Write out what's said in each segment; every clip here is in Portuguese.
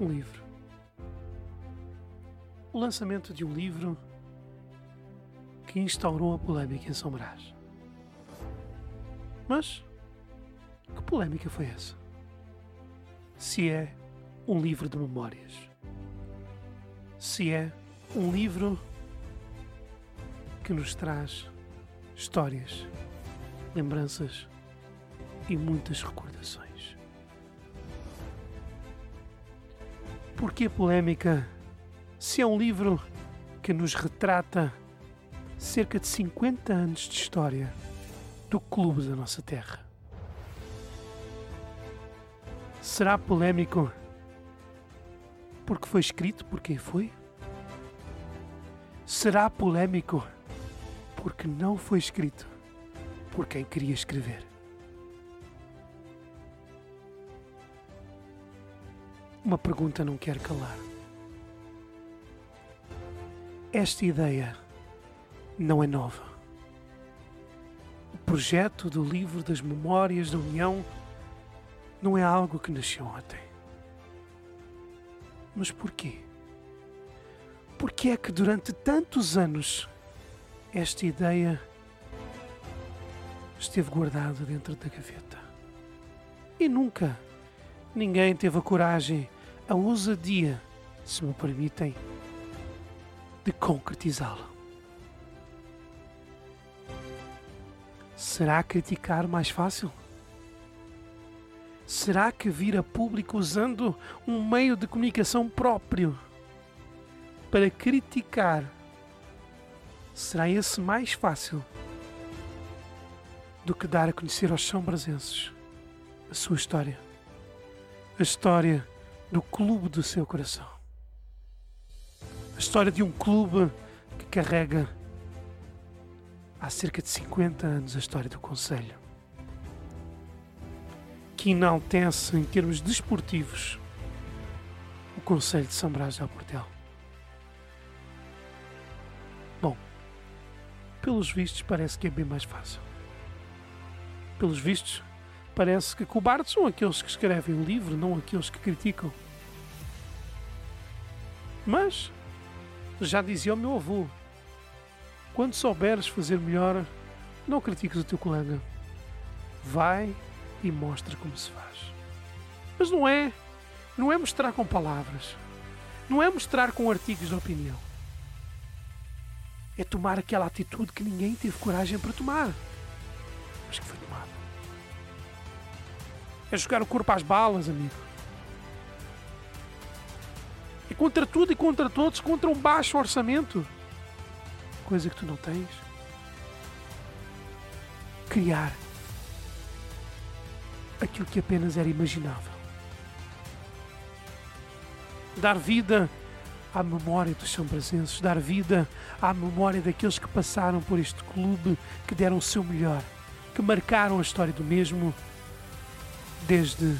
um livro. O lançamento de um livro que instaurou a polémica em São Brás. Mas que polémica foi essa? Se é um livro de memórias. Se é um livro que nos traz histórias, lembranças e muitas recordações. Por que polémica se é um livro que nos retrata cerca de 50 anos de história do clube da nossa terra? Será polémico porque foi escrito por quem foi? Será polémico porque não foi escrito por quem queria escrever? Uma pergunta não quer calar. Esta ideia não é nova. O projeto do livro das Memórias da União não é algo que nasceu ontem. Mas porquê? Porquê é que durante tantos anos esta ideia esteve guardada dentro da gaveta? E nunca ninguém teve a coragem, a ousadia, se me permitem, de concretizá-la. Será criticar mais fácil? Será que vir a público usando um meio de comunicação próprio para criticar será esse mais fácil do que dar a conhecer aos são brasenses a sua história, a história do clube do seu coração, a história de um clube que carrega há cerca de 50 anos a história do Conselho que enaltece em termos desportivos o Conselho de São Brás del Portel. Bom, pelos vistos parece que é bem mais fácil. Pelos vistos, parece que cobardes são aqueles que escrevem o livro, não aqueles que criticam. Mas, já dizia o meu avô, quando souberes fazer melhor, não critiques o teu colega. Vai e mostra como se faz. Mas não é, não é mostrar com palavras, não é mostrar com artigos de opinião. É tomar aquela atitude que ninguém teve coragem para tomar, mas que foi tomada. É jogar o corpo às balas, amigo. É contra tudo e contra todos, contra um baixo orçamento, coisa que tu não tens. Criar aquilo que apenas era imaginável. Dar vida à memória dos São Brasenses, dar vida à memória daqueles que passaram por este clube, que deram o seu melhor, que marcaram a história do mesmo desde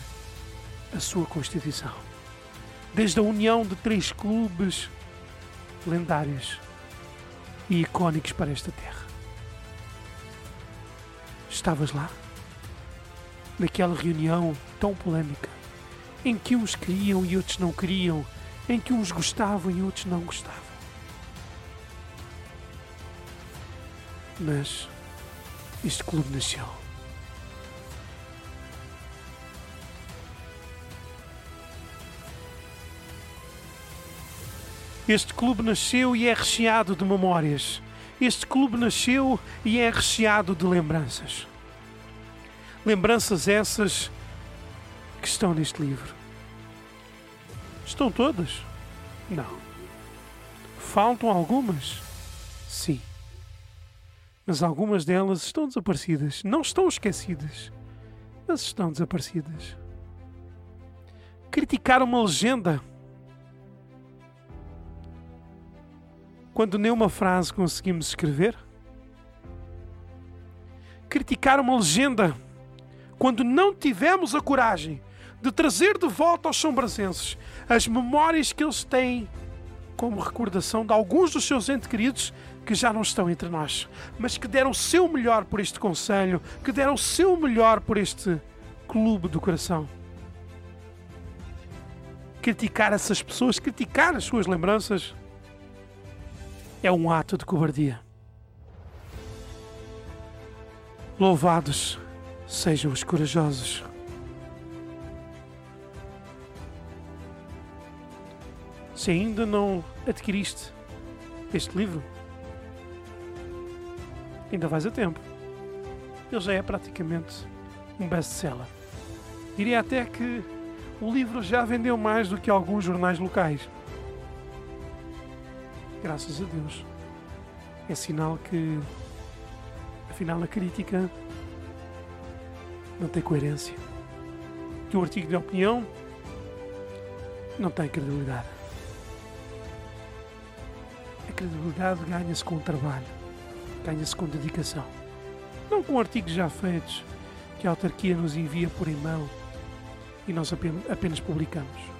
a sua constituição. Desde a união de três clubes lendários e icónicos para esta terra. Estavas lá? naquela reunião tão polémica, em que uns queriam e outros não queriam, em que uns gostavam e outros não gostavam. Mas este clube nasceu. Este clube nasceu e é recheado de memórias. Este clube nasceu e é recheado de lembranças. Lembranças essas que estão neste livro. Estão todas? Não. Faltam algumas? Sim. Mas algumas delas estão desaparecidas. Não estão esquecidas, mas estão desaparecidas. Criticar uma legenda. Quando nem uma frase conseguimos escrever? Criticar uma legenda quando não tivemos a coragem de trazer de volta aos sombracenses as memórias que eles têm como recordação de alguns dos seus entes queridos que já não estão entre nós, mas que deram o seu melhor por este conselho, que deram o seu melhor por este clube do coração. criticar essas pessoas, criticar as suas lembranças, é um ato de cobardia. Louvados sejam os corajosos. Se ainda não adquiriste este livro, ainda vais a tempo. Ele já é praticamente um best-seller. Diria até que o livro já vendeu mais do que alguns jornais locais. Graças a Deus. É sinal que, afinal, a crítica não tem coerência. Que o artigo de opinião não tem credibilidade. A credibilidade ganha-se com o trabalho, ganha-se com dedicação. Não com artigos já feitos que a autarquia nos envia por e-mail e nós apenas publicamos.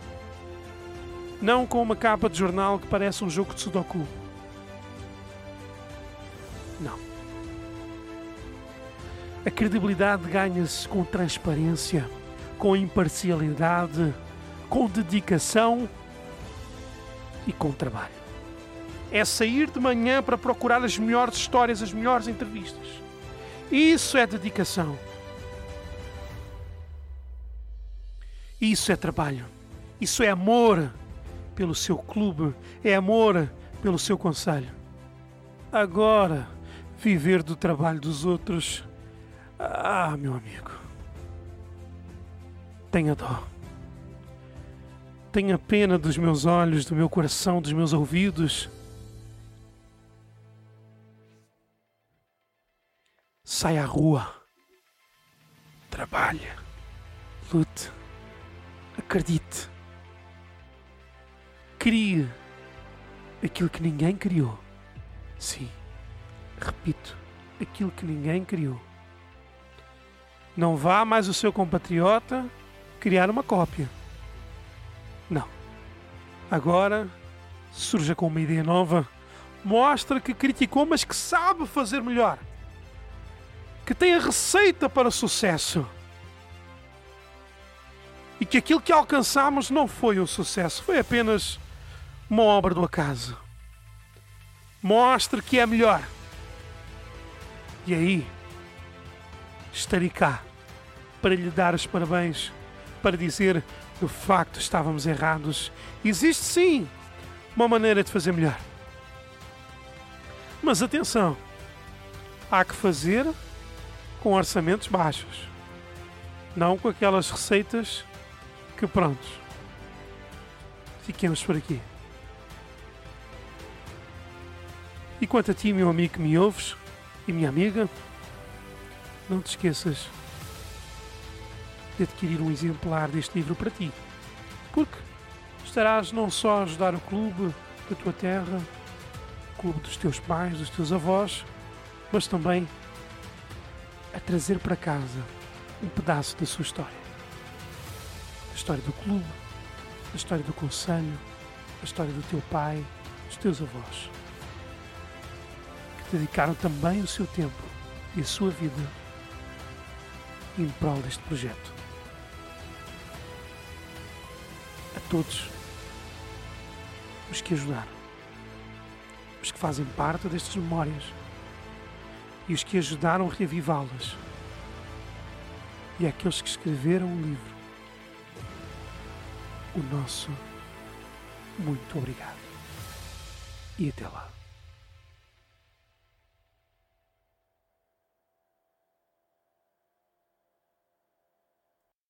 Não com uma capa de jornal que parece um jogo de Sudoku. Não. A credibilidade ganha-se com transparência, com imparcialidade, com dedicação e com trabalho. É sair de manhã para procurar as melhores histórias, as melhores entrevistas. Isso é dedicação. Isso é trabalho. Isso é amor pelo seu clube. É amor pelo seu conselho. Agora, viver do trabalho dos outros. Ah, meu amigo. Tenha dó. Tenha pena dos meus olhos, do meu coração, dos meus ouvidos. Saia à rua. Trabalhe. Lute. Acredite. Crie aquilo que ninguém criou. Sim, repito, aquilo que ninguém criou. Não vá mais o seu compatriota criar uma cópia. Não. Agora surja com uma ideia nova. Mostra que criticou, mas que sabe fazer melhor. Que tem a receita para o sucesso e que aquilo que alcançamos não foi um sucesso, foi apenas uma obra do acaso. Mostre que é melhor. E aí estarei cá para lhe dar os parabéns, para dizer que de facto estávamos errados. Existe sim uma maneira de fazer melhor. Mas atenção, há que fazer com orçamentos baixos, não com aquelas receitas que prontos. Fiquemos por aqui. E quanto a ti, meu amigo que me ouves? E minha amiga, não te esqueças de adquirir um exemplar deste livro para ti. Porque estarás não só a ajudar o clube da tua terra, o clube dos teus pais, dos teus avós, mas também a trazer para casa um pedaço da sua história. A história do clube, a história do conselho, a história do teu pai, dos teus avós, dedicaram também o seu tempo e a sua vida em prol deste projeto. A todos os que ajudaram, os que fazem parte destas memórias e os que ajudaram a reavivá-las, e aqueles que escreveram o livro o nosso muito obrigado. E até lá.